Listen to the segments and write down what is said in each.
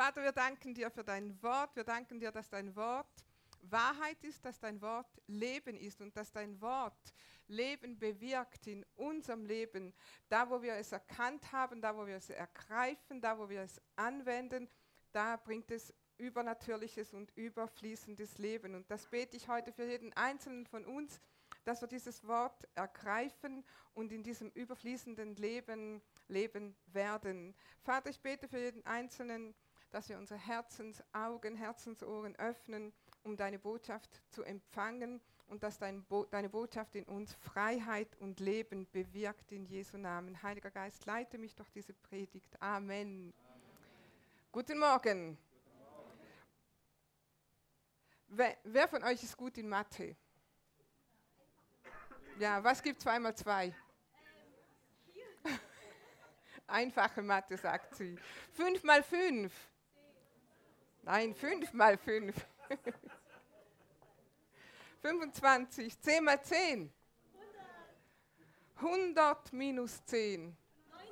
Vater, wir danken dir für dein Wort. Wir danken dir, dass dein Wort Wahrheit ist, dass dein Wort Leben ist und dass dein Wort Leben bewirkt in unserem Leben. Da, wo wir es erkannt haben, da, wo wir es ergreifen, da, wo wir es anwenden, da bringt es übernatürliches und überfließendes Leben. Und das bete ich heute für jeden Einzelnen von uns, dass wir dieses Wort ergreifen und in diesem überfließenden Leben leben werden. Vater, ich bete für jeden Einzelnen, dass wir unsere Herzensaugen, Herzensohren öffnen, um deine Botschaft zu empfangen und dass dein Bo deine Botschaft in uns Freiheit und Leben bewirkt in Jesu Namen. Heiliger Geist, leite mich durch diese Predigt. Amen. Amen. Guten Morgen. Wer, wer, von euch ist gut in Mathe? Ja, was gibt zwei mal zwei? Einfache Mathe, sagt sie. Fünf mal fünf. Nein, fünf mal fünf. 25. 10 mal 10. 100 minus 10. 90.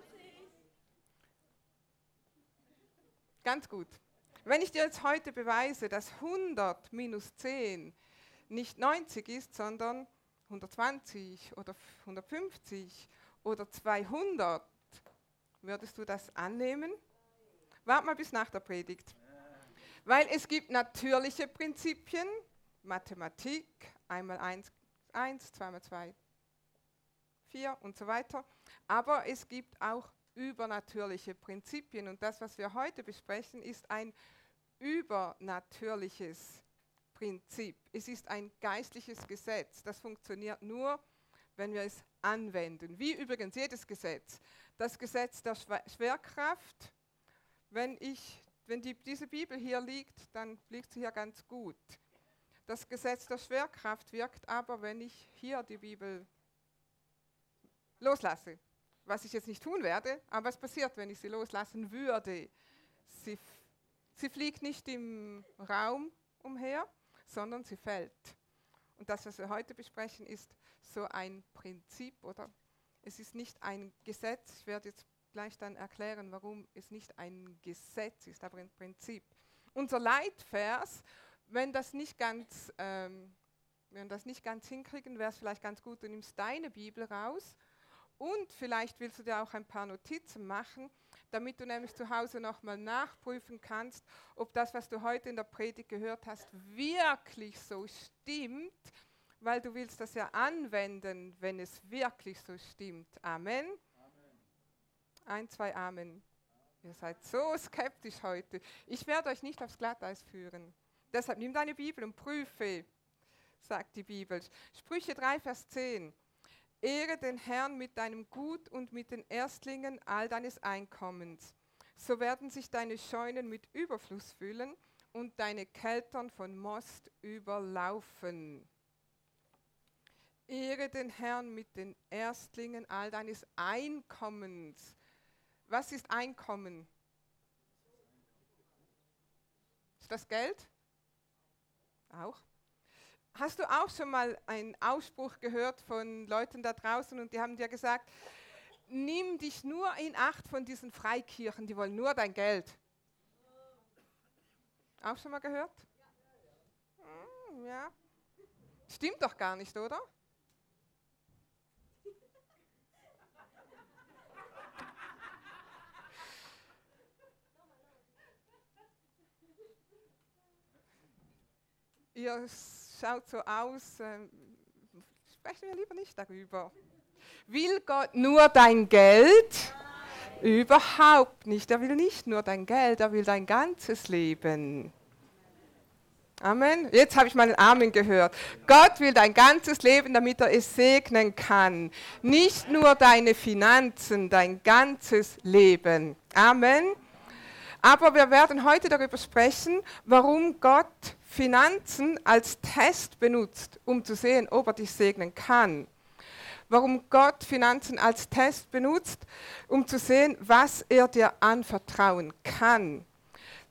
Ganz gut. Wenn ich dir jetzt heute beweise, dass 100 minus 10 nicht 90 ist, sondern 120 oder 150 oder 200, würdest du das annehmen? Warte mal bis nach der Predigt. Weil es gibt natürliche Prinzipien, Mathematik, einmal 1, 1, 2 mal 2, 4 und so weiter. Aber es gibt auch übernatürliche Prinzipien. Und das, was wir heute besprechen, ist ein übernatürliches Prinzip. Es ist ein geistliches Gesetz. Das funktioniert nur, wenn wir es anwenden. Wie übrigens jedes Gesetz. Das Gesetz der Schwerkraft, wenn ich wenn die, diese Bibel hier liegt, dann liegt sie hier ganz gut. Das Gesetz der Schwerkraft wirkt aber, wenn ich hier die Bibel loslasse. Was ich jetzt nicht tun werde, aber was passiert, wenn ich sie loslassen würde? Sie, sie fliegt nicht im Raum umher, sondern sie fällt. Und das, was wir heute besprechen, ist so ein Prinzip, oder? Es ist nicht ein Gesetz. Ich werde jetzt gleich dann erklären, warum es nicht ein Gesetz ist, aber ein Prinzip. Unser Leitvers, wenn das nicht ganz, ähm, wenn das nicht ganz hinkriegen, wäre es vielleicht ganz gut, du nimmst deine Bibel raus und vielleicht willst du dir auch ein paar Notizen machen, damit du nämlich zu Hause nochmal nachprüfen kannst, ob das, was du heute in der Predigt gehört hast, wirklich so stimmt, weil du willst das ja anwenden, wenn es wirklich so stimmt. Amen. Ein, zwei Amen. Ihr seid so skeptisch heute. Ich werde euch nicht aufs Glatteis führen. Deshalb nimm deine Bibel und prüfe, sagt die Bibel. Sprüche 3, Vers 10. Ehre den Herrn mit deinem Gut und mit den Erstlingen all deines Einkommens. So werden sich deine Scheunen mit Überfluss füllen und deine Keltern von Most überlaufen. Ehre den Herrn mit den Erstlingen all deines Einkommens. Was ist Einkommen? Ist das Geld? Auch. Hast du auch schon mal einen Ausspruch gehört von Leuten da draußen und die haben dir gesagt, nimm dich nur in Acht von diesen Freikirchen, die wollen nur dein Geld. Auch schon mal gehört? Hm, ja. Stimmt doch gar nicht, oder? Ihr schaut so aus, äh, sprechen wir lieber nicht darüber. Will Gott nur dein Geld? Überhaupt nicht. Er will nicht nur dein Geld, er will dein ganzes Leben. Amen. Jetzt habe ich mal einen Amen gehört. Gott will dein ganzes Leben, damit er es segnen kann. Nicht nur deine Finanzen, dein ganzes Leben. Amen. Aber wir werden heute darüber sprechen, warum Gott Finanzen als Test benutzt, um zu sehen, ob er dich segnen kann. Warum Gott Finanzen als Test benutzt, um zu sehen, was er dir anvertrauen kann.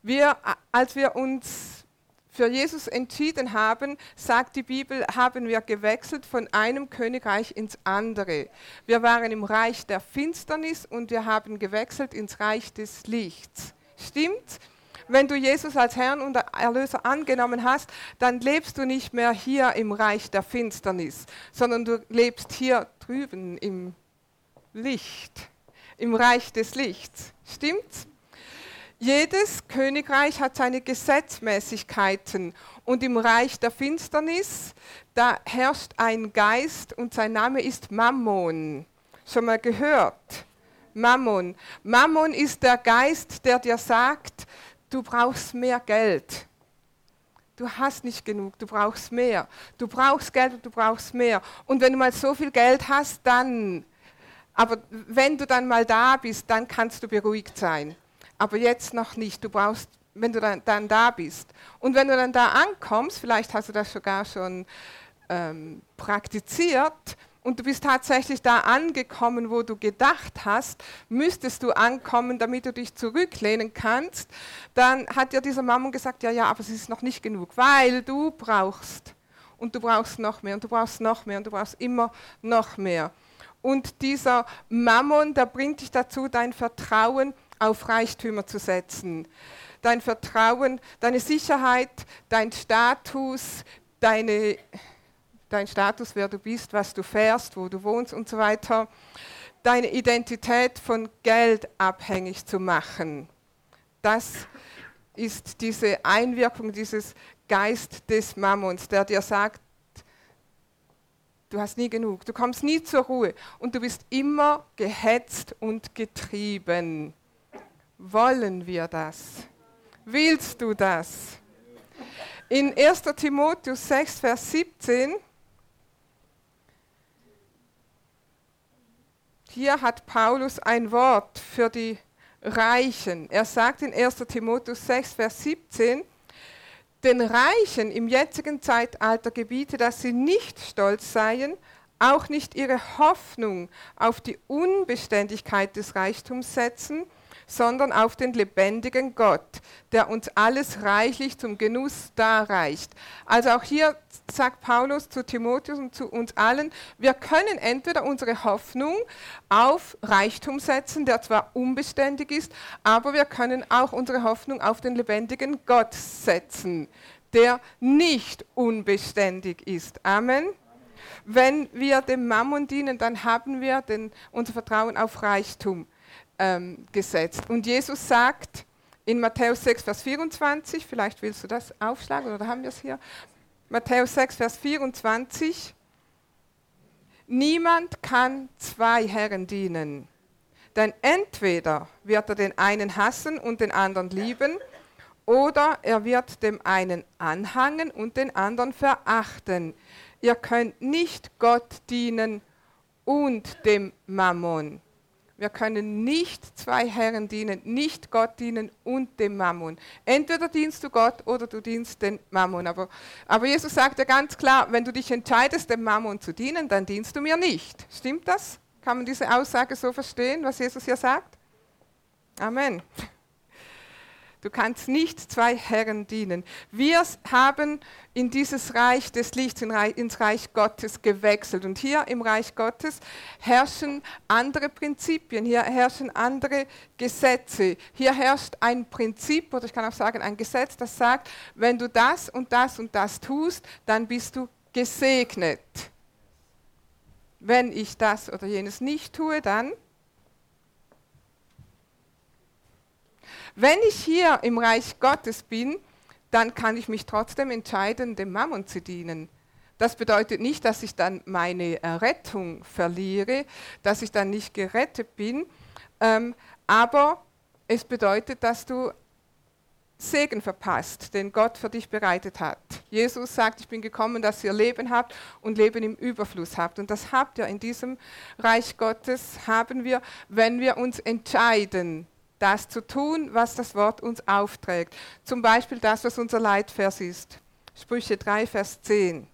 Wir, als wir uns für Jesus entschieden haben, sagt die Bibel, haben wir gewechselt von einem Königreich ins andere. Wir waren im Reich der Finsternis und wir haben gewechselt ins Reich des Lichts. Stimmt? Wenn du Jesus als Herrn und Erlöser angenommen hast, dann lebst du nicht mehr hier im Reich der Finsternis, sondern du lebst hier drüben im Licht, im Reich des Lichts. Stimmt's? Jedes Königreich hat seine Gesetzmäßigkeiten und im Reich der Finsternis, da herrscht ein Geist und sein Name ist Mammon. Schon mal gehört? Mammon. Mammon ist der Geist, der dir sagt, du brauchst mehr Geld. Du hast nicht genug, du brauchst mehr. Du brauchst Geld und du brauchst mehr. Und wenn du mal so viel Geld hast, dann, aber wenn du dann mal da bist, dann kannst du beruhigt sein aber jetzt noch nicht. Du brauchst, wenn du dann, dann da bist. Und wenn du dann da ankommst, vielleicht hast du das sogar schon ähm, praktiziert, und du bist tatsächlich da angekommen, wo du gedacht hast, müsstest du ankommen, damit du dich zurücklehnen kannst, dann hat dir dieser Mammon gesagt, ja, ja, aber es ist noch nicht genug, weil du brauchst und du brauchst noch mehr und du brauchst noch mehr und du brauchst immer noch mehr. Und dieser Mammon, der bringt dich dazu, dein Vertrauen auf Reichtümer zu setzen. Dein Vertrauen, deine Sicherheit, dein Status, deine, dein Status, wer du bist, was du fährst, wo du wohnst und so weiter, deine Identität von Geld abhängig zu machen. Das ist diese Einwirkung dieses Geist des Mammons, der dir sagt, du hast nie genug, du kommst nie zur Ruhe und du bist immer gehetzt und getrieben. Wollen wir das? Willst du das? In 1. Timotheus 6, Vers 17, hier hat Paulus ein Wort für die Reichen. Er sagt in 1. Timotheus 6, Vers 17, den Reichen im jetzigen Zeitalter gebiete, dass sie nicht stolz seien, auch nicht ihre Hoffnung auf die Unbeständigkeit des Reichtums setzen, sondern auf den lebendigen Gott, der uns alles reichlich zum Genuss darreicht. Also auch hier sagt Paulus zu Timotheus und zu uns allen, wir können entweder unsere Hoffnung auf Reichtum setzen, der zwar unbeständig ist, aber wir können auch unsere Hoffnung auf den lebendigen Gott setzen, der nicht unbeständig ist. Amen. Wenn wir dem Mammon dienen, dann haben wir den, unser Vertrauen auf Reichtum ähm, gesetzt. Und Jesus sagt in Matthäus 6, Vers 24, vielleicht willst du das aufschlagen oder haben wir es hier? Matthäus 6, Vers 24, niemand kann zwei Herren dienen. Denn entweder wird er den einen hassen und den anderen lieben, oder er wird dem einen anhangen und den anderen verachten. Ihr könnt nicht Gott dienen und dem Mammon. Wir können nicht zwei Herren dienen, nicht Gott dienen und dem Mammon. Entweder dienst du Gott oder du dienst den Mammon. Aber, aber Jesus sagt ja ganz klar, wenn du dich entscheidest, dem Mammon zu dienen, dann dienst du mir nicht. Stimmt das? Kann man diese Aussage so verstehen, was Jesus hier sagt? Amen. Du kannst nicht zwei Herren dienen. Wir haben in dieses Reich des Lichts, ins Reich Gottes gewechselt. Und hier im Reich Gottes herrschen andere Prinzipien, hier herrschen andere Gesetze. Hier herrscht ein Prinzip, oder ich kann auch sagen ein Gesetz, das sagt, wenn du das und das und das tust, dann bist du gesegnet. Wenn ich das oder jenes nicht tue, dann Wenn ich hier im Reich Gottes bin, dann kann ich mich trotzdem entscheiden, dem Mammon zu dienen. Das bedeutet nicht, dass ich dann meine Errettung verliere, dass ich dann nicht gerettet bin, ähm, aber es bedeutet, dass du Segen verpasst, den Gott für dich bereitet hat. Jesus sagt, ich bin gekommen, dass ihr Leben habt und Leben im Überfluss habt. Und das habt ihr in diesem Reich Gottes, haben wir, wenn wir uns entscheiden, das zu tun, was das Wort uns aufträgt. Zum Beispiel das, was unser Leitvers ist. Sprüche 3, Vers 10.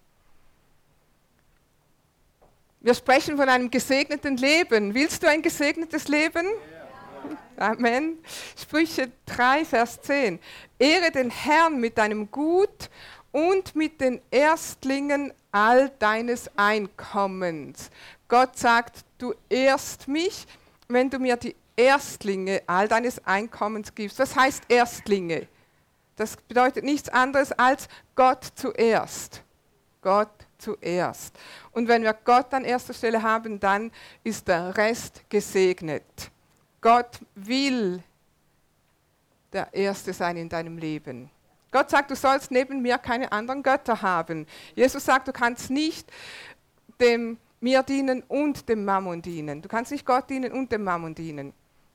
Wir sprechen von einem gesegneten Leben. Willst du ein gesegnetes Leben? Ja. Amen. Sprüche 3, Vers 10. Ehre den Herrn mit deinem Gut und mit den Erstlingen all deines Einkommens. Gott sagt, du ehrst mich, wenn du mir die Erstlinge all deines Einkommens gibst. Was heißt Erstlinge? Das bedeutet nichts anderes als Gott zuerst. Gott zuerst. Und wenn wir Gott an erster Stelle haben, dann ist der Rest gesegnet. Gott will der Erste sein in deinem Leben. Gott sagt, du sollst neben mir keine anderen Götter haben. Jesus sagt, du kannst nicht dem mir dienen und dem Mammon dienen. Du kannst nicht Gott dienen und dem Mammon dienen.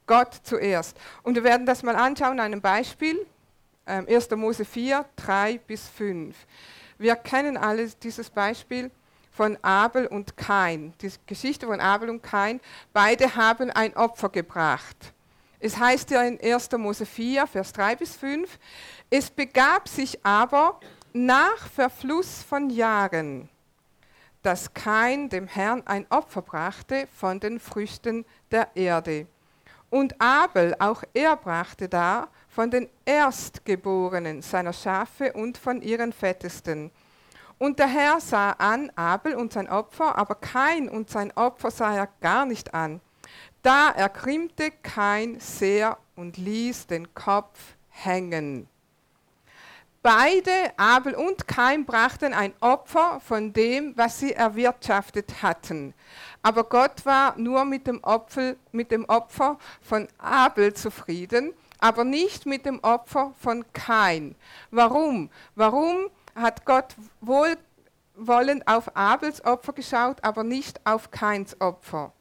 Gott zuerst. Und wir werden das mal anschauen an einem Beispiel. 1. Ähm, Mose 4, 3 bis 5. Wir kennen alle dieses Beispiel von Abel und Kain. Die Geschichte von Abel und Kain. Beide haben ein Opfer gebracht. Es heißt ja in 1. Mose 4, Vers 3 bis 5, es begab sich aber nach Verfluss von Jahren, dass Kain dem Herrn ein Opfer brachte von den Früchten der Erde. Und Abel, auch er brachte da von den Erstgeborenen seiner Schafe und von ihren Fettesten. Und der Herr sah an Abel und sein Opfer, aber Kain und sein Opfer sah er gar nicht an. Da ergrimmte Kain sehr und ließ den Kopf hängen. Beide, Abel und Kain, brachten ein Opfer von dem, was sie erwirtschaftet hatten. Aber Gott war nur mit dem, Opfer, mit dem Opfer von Abel zufrieden aber nicht mit dem Opfer von Kain. Warum? Warum hat Gott wohlwollend auf Abels Opfer geschaut, aber nicht auf Kains Opfer?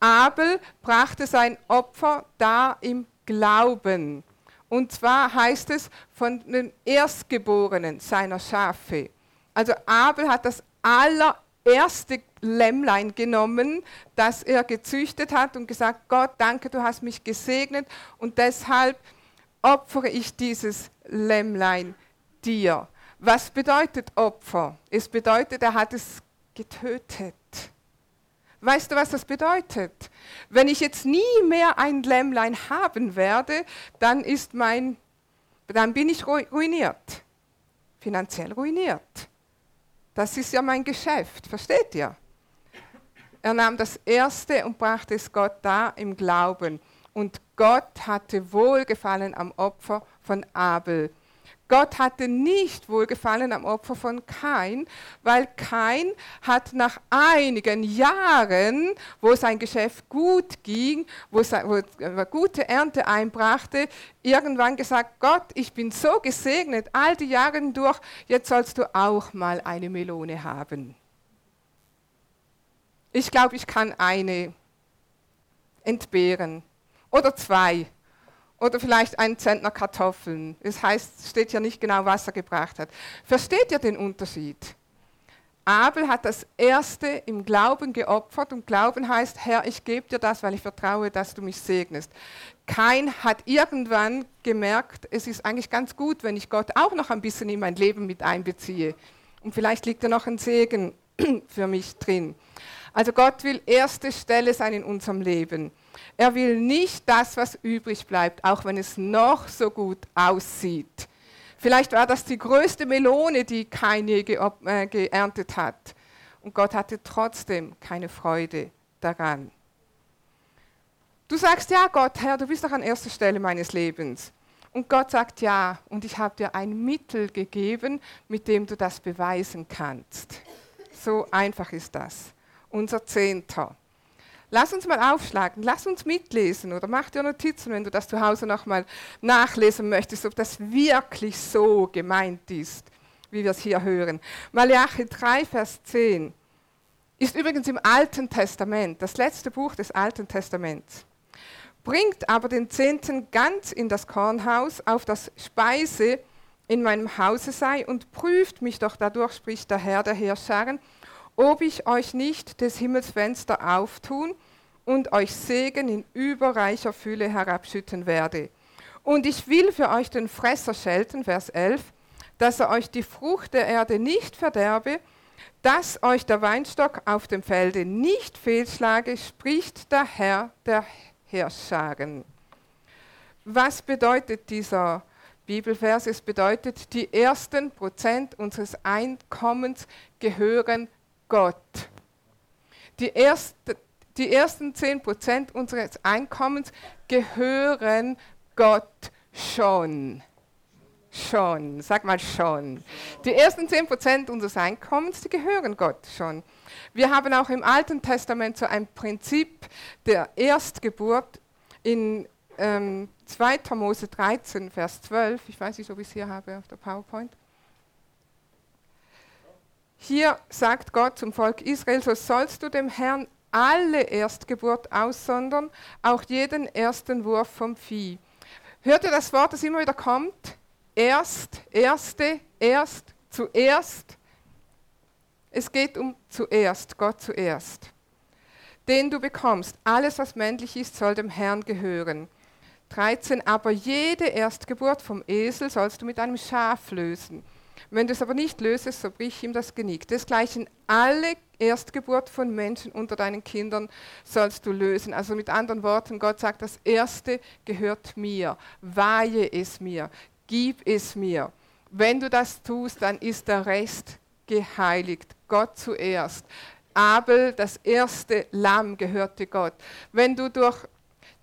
Abel brachte sein Opfer da im Glauben. Und zwar heißt es von den Erstgeborenen seiner Schafe. Also Abel hat das allererste Lämmlein genommen, das er gezüchtet hat und gesagt, Gott, danke, du hast mich gesegnet und deshalb opfere ich dieses Lämmlein dir. Was bedeutet Opfer? Es bedeutet, er hat es getötet. Weißt du, was das bedeutet? Wenn ich jetzt nie mehr ein Lämmlein haben werde, dann ist mein, dann bin ich ruiniert, finanziell ruiniert. Das ist ja mein Geschäft, versteht ihr? Er nahm das Erste und brachte es Gott da im Glauben. Und Gott hatte Wohlgefallen am Opfer von Abel. Gott hatte nicht Wohlgefallen am Opfer von Kain, weil Kain hat nach einigen Jahren, wo sein Geschäft gut ging, wo er gute Ernte einbrachte, irgendwann gesagt, Gott, ich bin so gesegnet all die Jahre durch, jetzt sollst du auch mal eine Melone haben. Ich glaube, ich kann eine entbehren oder zwei oder vielleicht einen Zentner Kartoffeln. Es heißt, steht ja nicht genau, was er gebracht hat. Versteht ihr den Unterschied? Abel hat das Erste im Glauben geopfert und Glauben heißt, Herr, ich gebe dir das, weil ich vertraue, dass du mich segnest. Kein hat irgendwann gemerkt, es ist eigentlich ganz gut, wenn ich Gott auch noch ein bisschen in mein Leben mit einbeziehe. Und vielleicht liegt da noch ein Segen für mich drin. Also Gott will erste Stelle sein in unserem Leben. Er will nicht das, was übrig bleibt, auch wenn es noch so gut aussieht. Vielleicht war das die größte Melone, die kein je äh, geerntet hat. Und Gott hatte trotzdem keine Freude daran. Du sagst, ja Gott, Herr, du bist doch an erster Stelle meines Lebens. Und Gott sagt, ja, und ich habe dir ein Mittel gegeben, mit dem du das beweisen kannst. So einfach ist das unser Zehnter. Lass uns mal aufschlagen, lass uns mitlesen oder mach dir Notizen, wenn du das zu Hause nochmal nachlesen möchtest, ob das wirklich so gemeint ist, wie wir es hier hören. Malachi 3, Vers 10 ist übrigens im Alten Testament, das letzte Buch des Alten Testaments. Bringt aber den Zehnten ganz in das Kornhaus, auf das Speise in meinem Hause sei, und prüft mich doch dadurch, spricht der Herr der Herrscharen, ob ich euch nicht des Himmels Fenster auftun und euch Segen in überreicher Fülle herabschütten werde. Und ich will für euch den Fresser schelten, Vers 11, dass er euch die Frucht der Erde nicht verderbe, dass euch der Weinstock auf dem Felde nicht fehlschlage, spricht der Herr der Herrscharen. Was bedeutet dieser Bibelvers? Es bedeutet, die ersten Prozent unseres Einkommens gehören Gott. Die, erste, die ersten 10% unseres Einkommens gehören Gott schon. Schon, sag mal schon. Die ersten 10% unseres Einkommens, die gehören Gott schon. Wir haben auch im Alten Testament so ein Prinzip der Erstgeburt in ähm, 2. Mose 13, Vers 12. Ich weiß nicht, ob ich es hier habe auf der PowerPoint. Hier sagt Gott zum Volk Israel, so sollst du dem Herrn alle Erstgeburt aussondern, auch jeden ersten Wurf vom Vieh. Hört ihr das Wort, das immer wieder kommt? Erst, erste, erst, zuerst. Es geht um zuerst, Gott zuerst. Den du bekommst, alles was männlich ist, soll dem Herrn gehören. 13. Aber jede Erstgeburt vom Esel sollst du mit einem Schaf lösen. Wenn du es aber nicht lösest, so brich ihm das Genick. Desgleichen alle Erstgeburt von Menschen unter deinen Kindern sollst du lösen. Also mit anderen Worten, Gott sagt, das Erste gehört mir. Weihe es mir gib es mir. Wenn du das tust, dann ist der Rest geheiligt. Gott zuerst. Abel, das erste Lamm gehörte Gott. Wenn du durch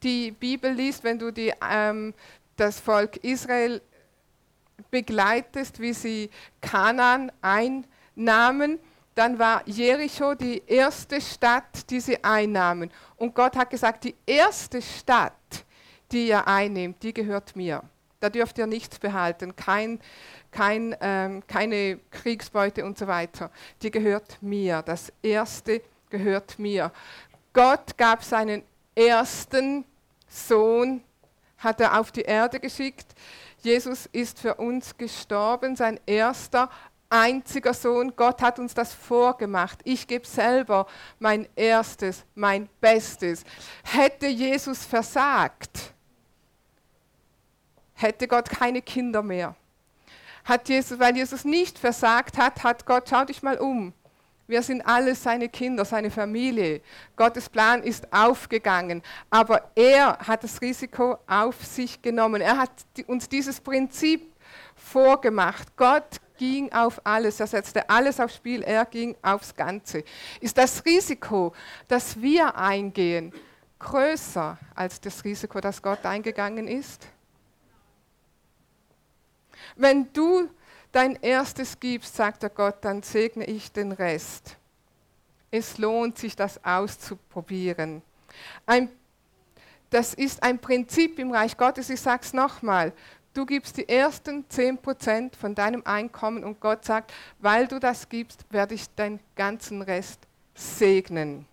die Bibel liest, wenn du die, ähm, das Volk Israel begleitest, wie sie Kanaan einnahmen, dann war Jericho die erste Stadt, die sie einnahmen. Und Gott hat gesagt, die erste Stadt, die ihr einnehmt, die gehört mir. Da dürft ihr nichts behalten, kein, kein, ähm, keine Kriegsbeute und so weiter. Die gehört mir. Das Erste gehört mir. Gott gab seinen ersten Sohn, hat er auf die Erde geschickt. Jesus ist für uns gestorben, sein erster, einziger Sohn. Gott hat uns das vorgemacht. Ich gebe selber mein erstes, mein Bestes. Hätte Jesus versagt, hätte Gott keine Kinder mehr. Hat Jesus, weil Jesus nicht versagt hat, hat Gott, schau dich mal um. Wir sind alle seine Kinder, seine Familie. Gottes Plan ist aufgegangen. Aber er hat das Risiko auf sich genommen. Er hat uns dieses Prinzip vorgemacht. Gott ging auf alles. Er setzte alles aufs Spiel. Er ging aufs Ganze. Ist das Risiko, das wir eingehen, größer als das Risiko, das Gott eingegangen ist? Wenn du dein erstes gibst, sagt der Gott, dann segne ich den Rest. Es lohnt sich, das auszuprobieren. Ein, das ist ein Prinzip im Reich Gottes. Ich sage es nochmal. Du gibst die ersten 10% von deinem Einkommen und Gott sagt, weil du das gibst, werde ich deinen ganzen Rest segnen.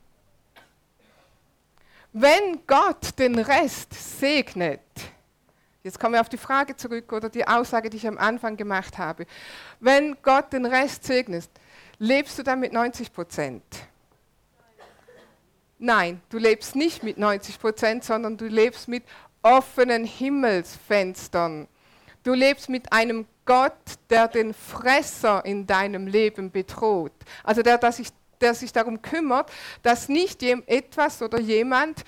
Wenn Gott den Rest segnet, Jetzt kommen wir auf die Frage zurück oder die Aussage, die ich am Anfang gemacht habe. Wenn Gott den Rest segnet, lebst du dann mit 90 Prozent? Nein, du lebst nicht mit 90 Prozent, sondern du lebst mit offenen Himmelsfenstern. Du lebst mit einem Gott, der den Fresser in deinem Leben bedroht. Also der, der, sich, der sich darum kümmert, dass nicht etwas oder jemand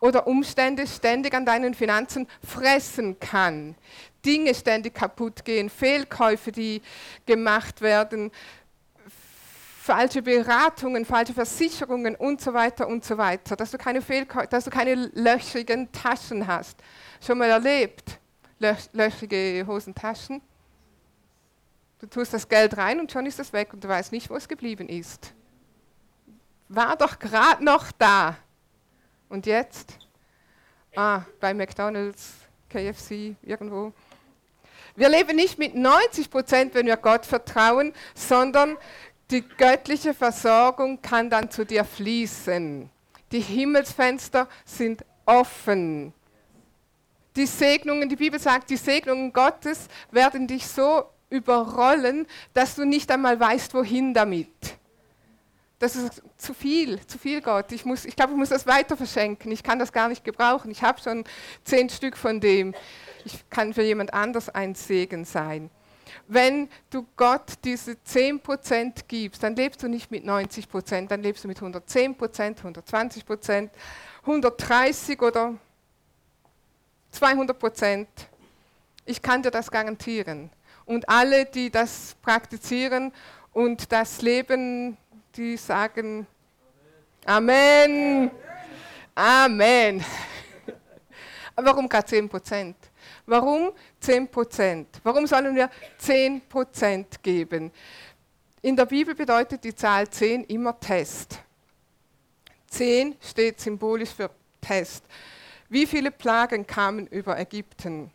oder Umstände ständig an deinen Finanzen fressen kann. Dinge ständig kaputt gehen, Fehlkäufe, die gemacht werden, falsche Beratungen, falsche Versicherungen und so weiter und so weiter, dass du keine, Fehlkäufe, dass du keine löchrigen Taschen hast. Schon mal erlebt? Löch, löchrige Hosentaschen? Du tust das Geld rein und schon ist es weg und du weißt nicht, wo es geblieben ist. War doch gerade noch da. Und jetzt? Ah, bei McDonald's, KFC, irgendwo. Wir leben nicht mit 90 Prozent, wenn wir Gott vertrauen, sondern die göttliche Versorgung kann dann zu dir fließen. Die Himmelsfenster sind offen. Die Segnungen, die Bibel sagt, die Segnungen Gottes werden dich so überrollen, dass du nicht einmal weißt, wohin damit das ist zu viel, zu viel Gott. Ich, ich glaube, ich muss das weiter verschenken. Ich kann das gar nicht gebrauchen. Ich habe schon zehn Stück von dem. Ich kann für jemand anders ein Segen sein. Wenn du Gott diese 10% gibst, dann lebst du nicht mit 90%, dann lebst du mit 110%, 120%, 130 oder 200%. Ich kann dir das garantieren. Und alle, die das praktizieren und das Leben die sagen Amen. Amen. Warum gerade 10 Prozent? Warum 10 Prozent? Warum sollen wir 10 Prozent geben? In der Bibel bedeutet die Zahl 10 immer Test. 10 steht symbolisch für Test. Wie viele Plagen kamen über Ägypten?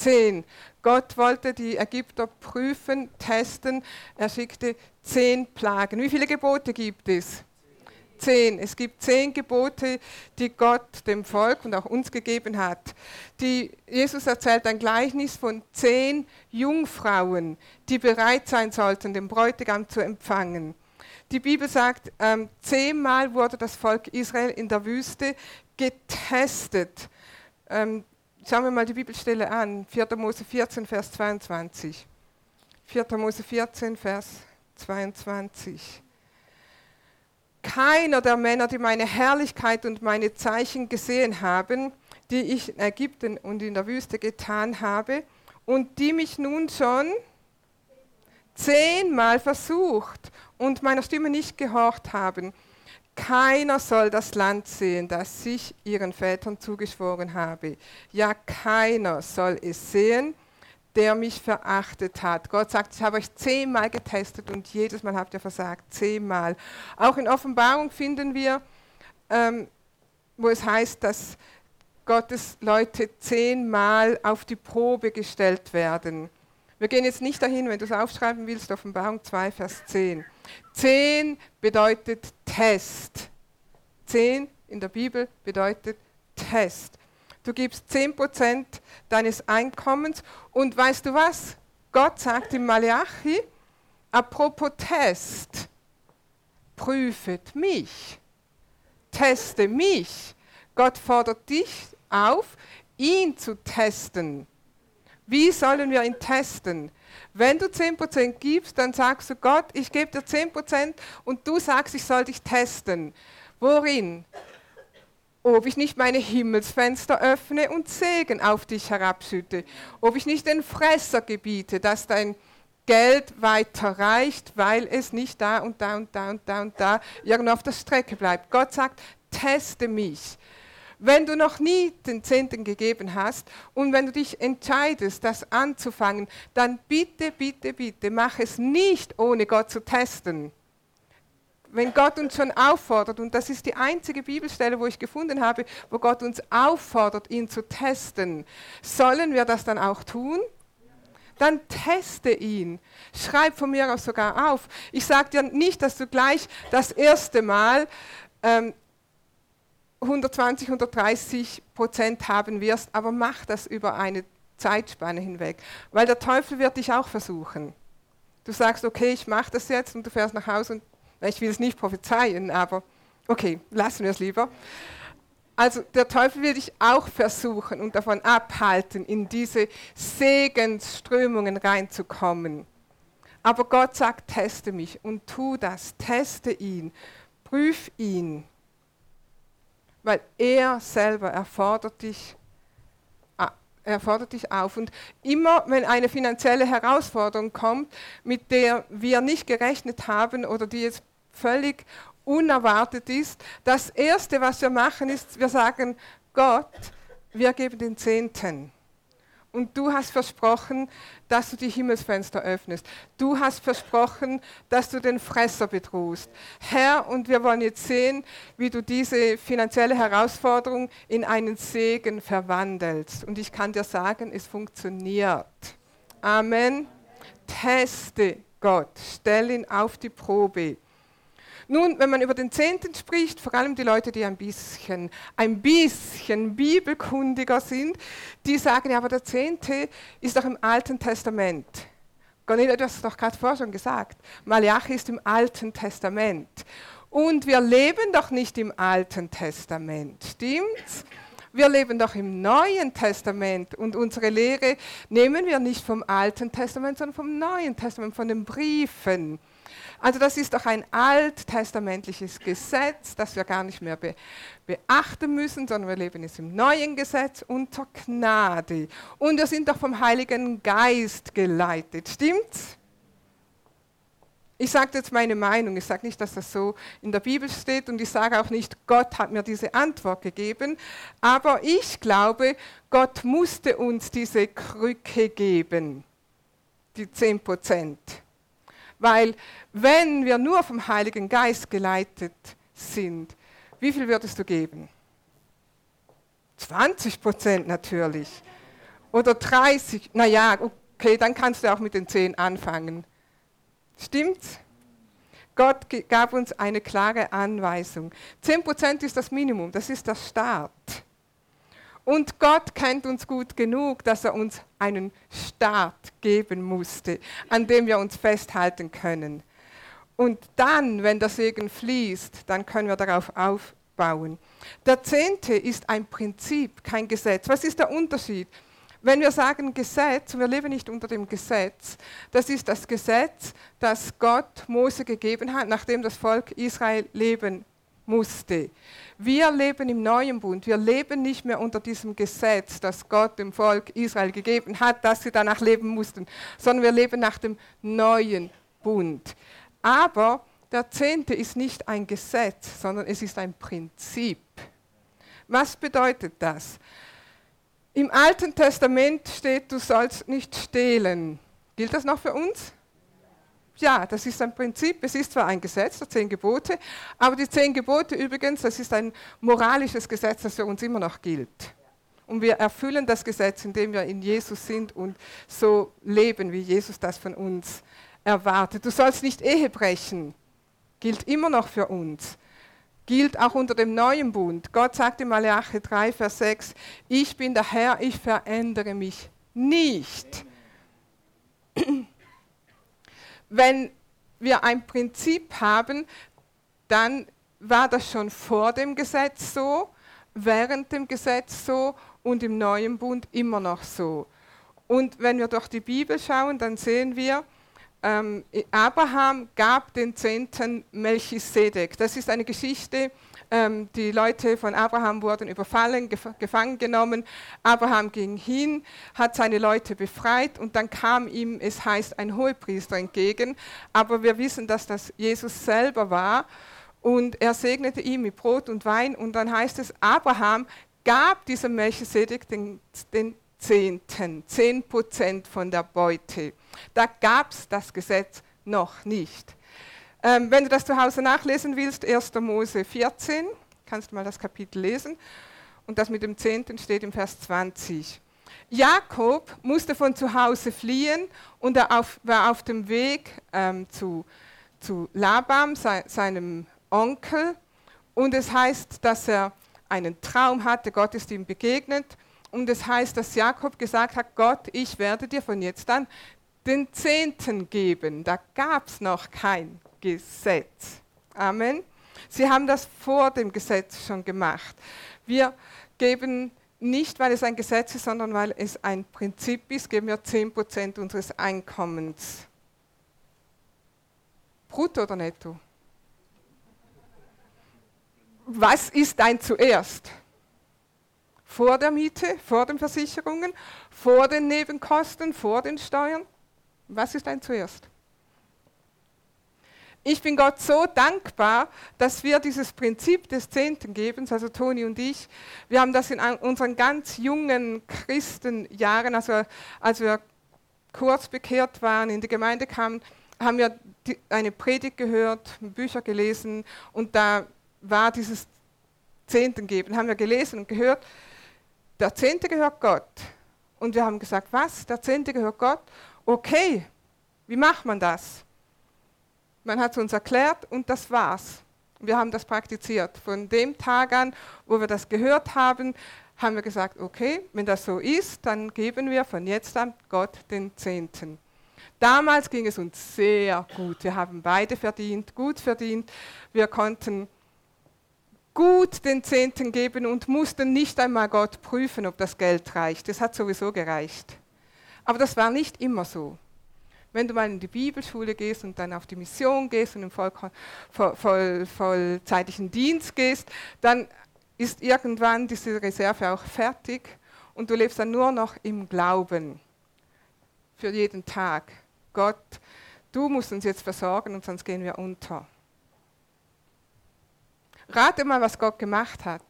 Zehn. Gott wollte die Ägypter prüfen, testen. Er schickte zehn Plagen. Wie viele Gebote gibt es? Zehn. Es gibt zehn Gebote, die Gott dem Volk und auch uns gegeben hat. Die, Jesus erzählt ein Gleichnis von zehn Jungfrauen, die bereit sein sollten, den Bräutigam zu empfangen. Die Bibel sagt, ähm, zehnmal wurde das Volk Israel in der Wüste getestet. Ähm, schauen wir mal die Bibelstelle an. 4. Mose 14, Vers 22. 4. Mose 14, Vers 22. Keiner der Männer, die meine Herrlichkeit und meine Zeichen gesehen haben, die ich in Ägypten und in der Wüste getan habe, und die mich nun schon zehnmal versucht und meiner Stimme nicht gehorcht haben, keiner soll das Land sehen, das ich ihren Vätern zugeschworen habe. Ja, keiner soll es sehen, der mich verachtet hat. Gott sagt, ich habe euch zehnmal getestet und jedes Mal habt ihr versagt. Zehnmal. Auch in Offenbarung finden wir, ähm, wo es heißt, dass Gottes Leute zehnmal auf die Probe gestellt werden. Wir gehen jetzt nicht dahin, wenn du es aufschreiben willst, Offenbarung 2, Vers 10. 10 bedeutet Test. 10 in der Bibel bedeutet Test. Du gibst 10% deines Einkommens und weißt du was? Gott sagt im Malachi, apropos Test, prüfet mich, teste mich. Gott fordert dich auf, ihn zu testen. Wie sollen wir ihn testen? Wenn du 10% gibst, dann sagst du Gott, ich gebe dir 10% und du sagst, ich soll dich testen. Worin? Ob ich nicht meine Himmelsfenster öffne und Segen auf dich herabschütte. Ob ich nicht den Fresser gebiete, dass dein Geld weiter reicht, weil es nicht da und da und da und da und da irgendwo auf der Strecke bleibt. Gott sagt, teste mich. Wenn du noch nie den Zehnten gegeben hast und wenn du dich entscheidest, das anzufangen, dann bitte, bitte, bitte, mach es nicht, ohne Gott zu testen. Wenn Gott uns schon auffordert, und das ist die einzige Bibelstelle, wo ich gefunden habe, wo Gott uns auffordert, ihn zu testen, sollen wir das dann auch tun? dann teste ihn. Schreib von mir aus sogar auf. Ich sage dir nicht, dass du gleich das erste Mal ähm, 120, 130 Prozent haben wirst, aber mach das über eine Zeitspanne hinweg, weil der Teufel wird dich auch versuchen. Du sagst, okay, ich mache das jetzt und du fährst nach Hause und ich will es nicht prophezeien, aber okay, lassen wir es lieber. Also der Teufel will dich auch versuchen und davon abhalten, in diese Segensströmungen reinzukommen. Aber Gott sagt, teste mich und tu das, teste ihn, prüf ihn weil er selber erfordert dich, er dich auf. Und immer wenn eine finanzielle Herausforderung kommt, mit der wir nicht gerechnet haben oder die jetzt völlig unerwartet ist, das Erste, was wir machen, ist, wir sagen, Gott, wir geben den Zehnten. Und du hast versprochen, dass du die Himmelsfenster öffnest. Du hast versprochen, dass du den Fresser bedrohst. Herr, und wir wollen jetzt sehen, wie du diese finanzielle Herausforderung in einen Segen verwandelst. Und ich kann dir sagen, es funktioniert. Amen. Teste Gott, stell ihn auf die Probe. Nun, wenn man über den Zehnten spricht, vor allem die Leute, die ein bisschen, ein bisschen bibelkundiger sind, die sagen, ja, aber der Zehnte ist doch im Alten Testament. Cornelia, du hast es doch gerade vorher schon gesagt. Malachi ist im Alten Testament. Und wir leben doch nicht im Alten Testament, stimmt's? Wir leben doch im Neuen Testament und unsere Lehre nehmen wir nicht vom Alten Testament, sondern vom Neuen Testament, von den Briefen. Also das ist doch ein alttestamentliches Gesetz, das wir gar nicht mehr be beachten müssen, sondern wir leben jetzt im neuen Gesetz unter Gnade. Und wir sind doch vom Heiligen Geist geleitet, stimmt's? Ich sage jetzt meine Meinung. Ich sage nicht, dass das so in der Bibel steht und ich sage auch nicht, Gott hat mir diese Antwort gegeben. Aber ich glaube, Gott musste uns diese Krücke geben, die 10 Prozent. Weil wenn wir nur vom Heiligen Geist geleitet sind, wie viel würdest du geben? 20 Prozent natürlich. Oder 30. Naja, okay, dann kannst du auch mit den 10 anfangen. Stimmt's? Gott gab uns eine klare Anweisung. 10% ist das Minimum, das ist der Start. Und Gott kennt uns gut genug, dass er uns einen Start geben musste, an dem wir uns festhalten können. Und dann, wenn der Segen fließt, dann können wir darauf aufbauen. Der Zehnte ist ein Prinzip, kein Gesetz. Was ist der Unterschied? Wenn wir sagen Gesetz, wir leben nicht unter dem Gesetz, das ist das Gesetz, das Gott Mose gegeben hat, nachdem das Volk Israel leben musste. Wir leben im neuen Bund. Wir leben nicht mehr unter diesem Gesetz, das Gott dem Volk Israel gegeben hat, dass sie danach leben mussten, sondern wir leben nach dem neuen Bund. Aber der Zehnte ist nicht ein Gesetz, sondern es ist ein Prinzip. Was bedeutet das? Im Alten Testament steht, du sollst nicht stehlen. Gilt das noch für uns? Ja, das ist ein Prinzip. Es ist zwar ein Gesetz, der zehn Gebote, aber die zehn Gebote übrigens, das ist ein moralisches Gesetz, das für uns immer noch gilt. Und wir erfüllen das Gesetz, indem wir in Jesus sind und so leben, wie Jesus das von uns erwartet. Du sollst nicht Ehe brechen, gilt immer noch für uns gilt auch unter dem neuen Bund. Gott sagt in Malachi 3, Vers 6, ich bin der Herr, ich verändere mich nicht. Wenn wir ein Prinzip haben, dann war das schon vor dem Gesetz so, während dem Gesetz so und im neuen Bund immer noch so. Und wenn wir durch die Bibel schauen, dann sehen wir, ähm, Abraham gab den Zehnten Melchisedek. Das ist eine Geschichte, ähm, die Leute von Abraham wurden überfallen, gef gefangen genommen. Abraham ging hin, hat seine Leute befreit und dann kam ihm, es heißt, ein Hohepriester entgegen. Aber wir wissen, dass das Jesus selber war und er segnete ihn mit Brot und Wein und dann heißt es, Abraham gab diesem Melchisedek den, den Zehnten, zehn Prozent von der Beute. Da gab es das Gesetz noch nicht. Ähm, wenn du das zu Hause nachlesen willst, 1. Mose 14, kannst du mal das Kapitel lesen. Und das mit dem Zehnten steht im Vers 20. Jakob musste von zu Hause fliehen und er auf, war auf dem Weg ähm, zu, zu Laban, se, seinem Onkel. Und es heißt, dass er einen Traum hatte, Gott ist ihm begegnet. Und es heißt, dass Jakob gesagt hat, Gott, ich werde dir von jetzt an den Zehnten geben. Da gab es noch kein Gesetz. Amen. Sie haben das vor dem Gesetz schon gemacht. Wir geben nicht, weil es ein Gesetz ist, sondern weil es ein Prinzip ist, geben wir 10% unseres Einkommens. Brutto oder netto? Was ist dein zuerst? Vor der Miete, vor den Versicherungen, vor den Nebenkosten, vor den Steuern? Was ist ein zuerst? Ich bin Gott so dankbar, dass wir dieses Prinzip des Zehntengebens, also Toni und ich, wir haben das in unseren ganz jungen Christenjahren, also als wir kurz bekehrt waren, in die Gemeinde kamen, haben wir eine Predigt gehört, Bücher gelesen und da war dieses Zehntengeben, haben wir gelesen und gehört, der Zehnte gehört Gott. Und wir haben gesagt, was? Der Zehnte gehört Gott? okay, wie macht man das? Man hat es uns erklärt und das war's. Wir haben das praktiziert. Von dem Tag an, wo wir das gehört haben, haben wir gesagt, okay, wenn das so ist, dann geben wir von jetzt an Gott den Zehnten. Damals ging es uns sehr gut. Wir haben beide verdient, gut verdient. Wir konnten gut den Zehnten geben und mussten nicht einmal Gott prüfen, ob das Geld reicht. Das hat sowieso gereicht. Aber das war nicht immer so. Wenn du mal in die Bibelschule gehst und dann auf die Mission gehst und im voll, voll, vollzeitlichen Dienst gehst, dann ist irgendwann diese Reserve auch fertig und du lebst dann nur noch im Glauben für jeden Tag. Gott du musst uns jetzt versorgen und sonst gehen wir unter. Rate mal, was Gott gemacht hat.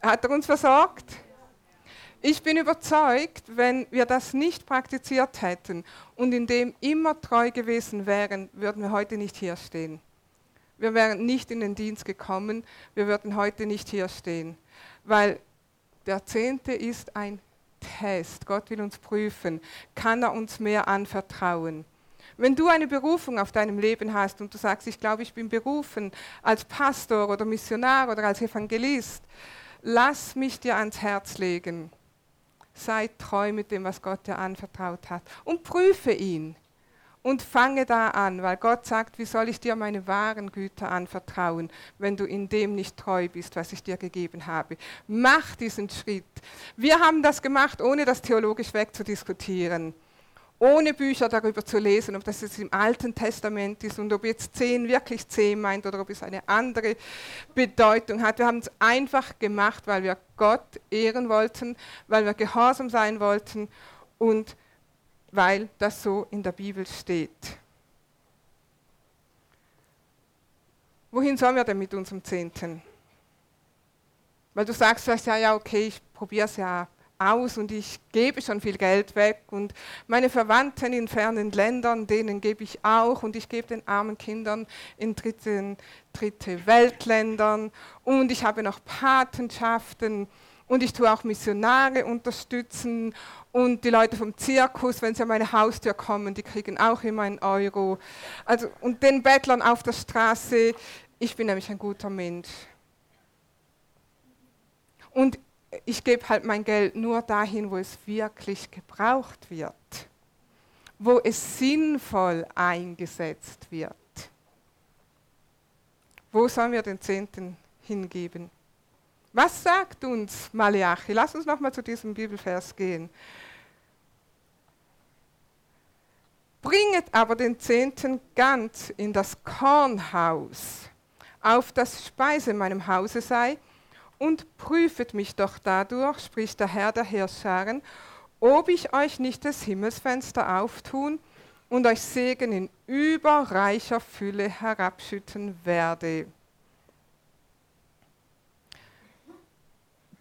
Hat er uns versorgt? Ich bin überzeugt, wenn wir das nicht praktiziert hätten und in dem immer treu gewesen wären, würden wir heute nicht hier stehen. Wir wären nicht in den Dienst gekommen, wir würden heute nicht hier stehen, weil der Zehnte ist ein Test. Gott will uns prüfen. Kann er uns mehr anvertrauen? Wenn du eine Berufung auf deinem Leben hast und du sagst, ich glaube, ich bin berufen als Pastor oder Missionar oder als Evangelist, lass mich dir ans Herz legen. Sei treu mit dem, was Gott dir anvertraut hat und prüfe ihn und fange da an, weil Gott sagt, wie soll ich dir meine wahren Güter anvertrauen, wenn du in dem nicht treu bist, was ich dir gegeben habe. Mach diesen Schritt. Wir haben das gemacht, ohne das theologisch wegzudiskutieren ohne Bücher darüber zu lesen, ob das jetzt im Alten Testament ist und ob jetzt zehn wirklich zehn meint oder ob es eine andere Bedeutung hat. Wir haben es einfach gemacht, weil wir Gott ehren wollten, weil wir gehorsam sein wollten und weil das so in der Bibel steht. Wohin sollen wir denn mit unserem Zehnten? Weil du sagst ja, ja, okay, ich probiere es ja aus und ich gebe schon viel Geld weg und meine Verwandten in fernen Ländern, denen gebe ich auch und ich gebe den armen Kindern in dritten, dritte Weltländern und ich habe noch Patenschaften und ich tue auch Missionare unterstützen und die Leute vom Zirkus, wenn sie an meine Haustür kommen, die kriegen auch immer einen Euro. Also, und den Bettlern auf der Straße, ich bin nämlich ein guter Mensch. Und ich gebe halt mein Geld nur dahin, wo es wirklich gebraucht wird, wo es sinnvoll eingesetzt wird. Wo sollen wir den Zehnten hingeben? Was sagt uns Malachi? Lass uns nochmal zu diesem Bibelvers gehen. Bringet aber den Zehnten ganz in das Kornhaus, auf das Speise in meinem Hause sei, und prüfet mich doch dadurch, spricht der Herr der Herrscharen, ob ich euch nicht das Himmelsfenster auftun und euch Segen in überreicher Fülle herabschütten werde.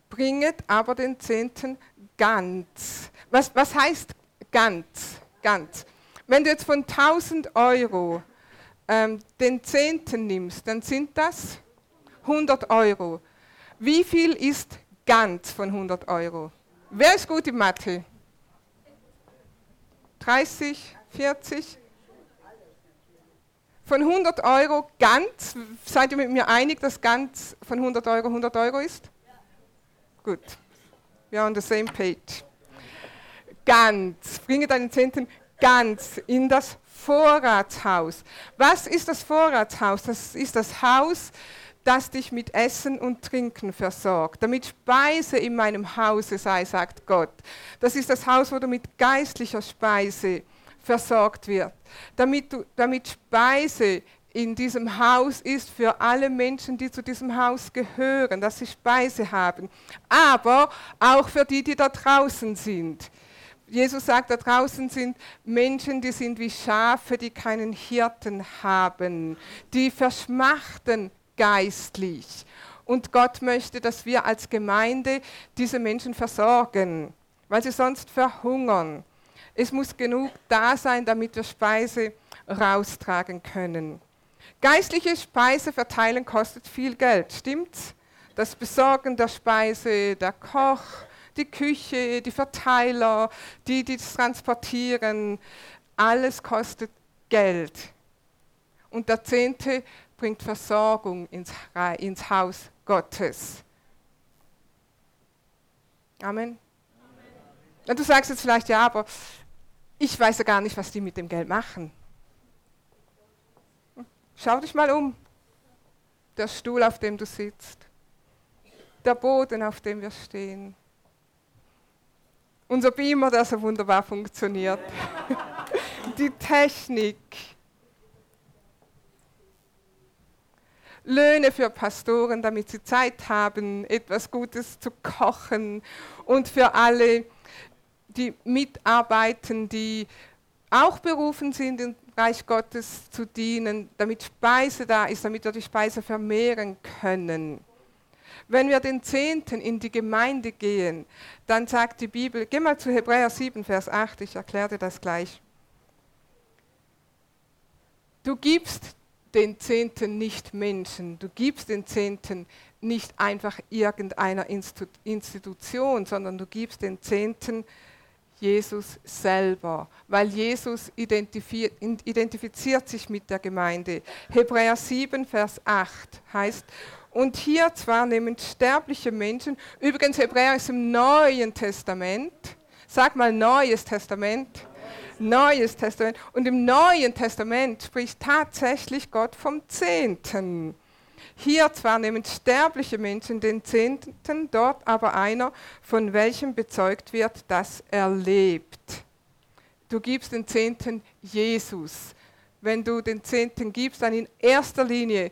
Bringet aber den Zehnten ganz. Was, was heißt ganz? Ganz. Wenn du jetzt von 1000 Euro ähm, den Zehnten nimmst, dann sind das 100 Euro. Wie viel ist ganz von 100 Euro? Wer ist gut in Mathe? 30, 40? Von 100 Euro ganz, seid ihr mit mir einig, dass ganz von 100 Euro 100 Euro ist? Gut, wir are on the same page. Ganz, bringe deinen Zehnten ganz in das Vorratshaus. Was ist das Vorratshaus? Das ist das Haus, das dich mit Essen und Trinken versorgt, damit Speise in meinem Hause sei, sagt Gott. Das ist das Haus, wo du mit geistlicher Speise versorgt wird, damit, du, damit Speise in diesem Haus ist für alle Menschen, die zu diesem Haus gehören, dass sie Speise haben, aber auch für die, die da draußen sind. Jesus sagt, da draußen sind Menschen, die sind wie Schafe, die keinen Hirten haben, die verschmachten geistlich. Und Gott möchte, dass wir als Gemeinde diese Menschen versorgen, weil sie sonst verhungern. Es muss genug da sein, damit wir Speise raustragen können. Geistliche Speise verteilen kostet viel Geld, stimmt's? Das Besorgen der Speise, der Koch, die Küche, die Verteiler, die, die es transportieren, alles kostet Geld. Und der Zehnte bringt Versorgung ins, ins Haus Gottes. Amen. Amen. Du sagst jetzt vielleicht, ja, aber ich weiß ja gar nicht, was die mit dem Geld machen. Schau dich mal um. Der Stuhl, auf dem du sitzt. Der Boden, auf dem wir stehen. Unser Beamer, der so wunderbar funktioniert. Die Technik Löhne für Pastoren, damit sie Zeit haben, etwas Gutes zu kochen und für alle, die mitarbeiten, die auch berufen sind, im Reich Gottes zu dienen, damit Speise da ist, damit wir die Speise vermehren können. Wenn wir den Zehnten in die Gemeinde gehen, dann sagt die Bibel, geh mal zu Hebräer 7, Vers 8, ich erkläre dir das gleich. Du gibst den Zehnten nicht Menschen, du gibst den Zehnten nicht einfach irgendeiner Institution, sondern du gibst den Zehnten Jesus selber, weil Jesus identifiziert sich mit der Gemeinde. Hebräer 7, Vers 8 heißt, und hier zwar nehmen sterbliche Menschen, übrigens Hebräer ist im Neuen Testament, sag mal Neues Testament, Neues Testament. Und im Neuen Testament spricht tatsächlich Gott vom Zehnten. Hier zwar nehmen sterbliche Menschen den Zehnten, dort aber einer, von welchem bezeugt wird, dass er lebt. Du gibst den Zehnten Jesus. Wenn du den Zehnten gibst, dann in erster Linie.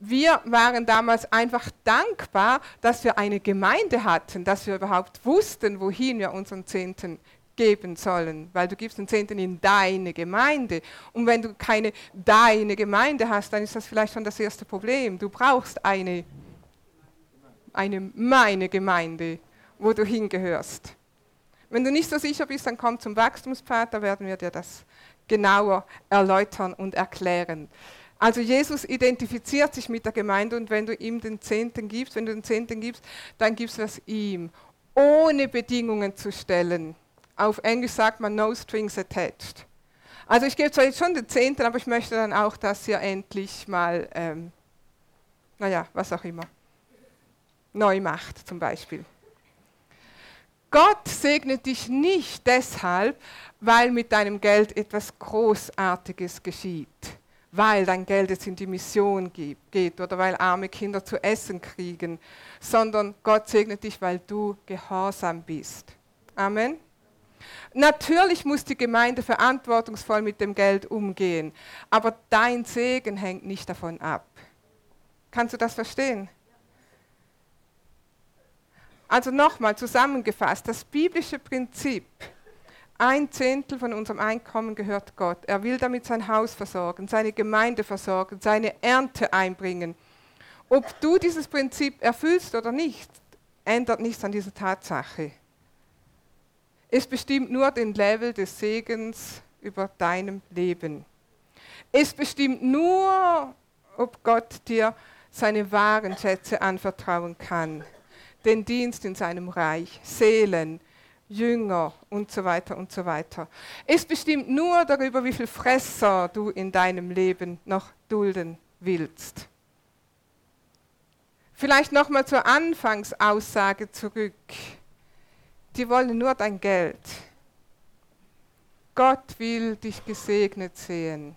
Wir waren damals einfach dankbar, dass wir eine Gemeinde hatten, dass wir überhaupt wussten, wohin wir unseren Zehnten geben sollen, weil du gibst den Zehnten in deine Gemeinde. Und wenn du keine deine Gemeinde hast, dann ist das vielleicht schon das erste Problem. Du brauchst eine, eine meine Gemeinde, wo du hingehörst. Wenn du nicht so sicher bist, dann komm zum Wachstumspfad, da werden wir dir das genauer erläutern und erklären. Also Jesus identifiziert sich mit der Gemeinde und wenn du ihm den Zehnten gibst, wenn du den Zehnten gibst, dann gibst du es ihm, ohne Bedingungen zu stellen. Auf Englisch sagt man no strings attached. Also ich gebe zwar jetzt schon den Zehnten, aber ich möchte dann auch, dass ihr endlich mal, ähm, naja, was auch immer, neu macht zum Beispiel. Gott segnet dich nicht deshalb, weil mit deinem Geld etwas Großartiges geschieht, weil dein Geld jetzt in die Mission geht oder weil arme Kinder zu essen kriegen, sondern Gott segnet dich, weil du gehorsam bist. Amen. Natürlich muss die Gemeinde verantwortungsvoll mit dem Geld umgehen, aber dein Segen hängt nicht davon ab. Kannst du das verstehen? Also nochmal zusammengefasst, das biblische Prinzip, ein Zehntel von unserem Einkommen gehört Gott. Er will damit sein Haus versorgen, seine Gemeinde versorgen, seine Ernte einbringen. Ob du dieses Prinzip erfüllst oder nicht, ändert nichts an dieser Tatsache. Es bestimmt nur den Level des Segens über deinem Leben. Es bestimmt nur, ob Gott dir seine wahren Schätze anvertrauen kann. Den Dienst in seinem Reich, Seelen, Jünger und so weiter und so weiter. Es bestimmt nur darüber, wie viel Fresser du in deinem Leben noch dulden willst. Vielleicht nochmal zur Anfangsaussage zurück die wollen nur dein Geld. Gott will dich gesegnet sehen.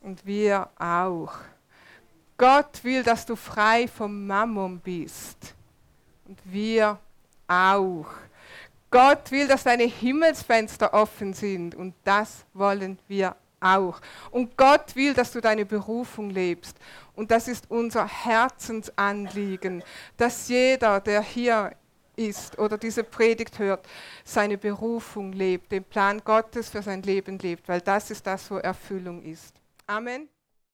Und wir auch. Gott will, dass du frei vom Mammon bist. Und wir auch. Gott will, dass deine Himmelsfenster offen sind. Und das wollen wir auch. Und Gott will, dass du deine Berufung lebst. Und das ist unser Herzensanliegen, dass jeder, der hier ist oder diese Predigt hört, seine Berufung lebt, den Plan Gottes für sein Leben lebt, weil das ist das, wo Erfüllung ist. Amen.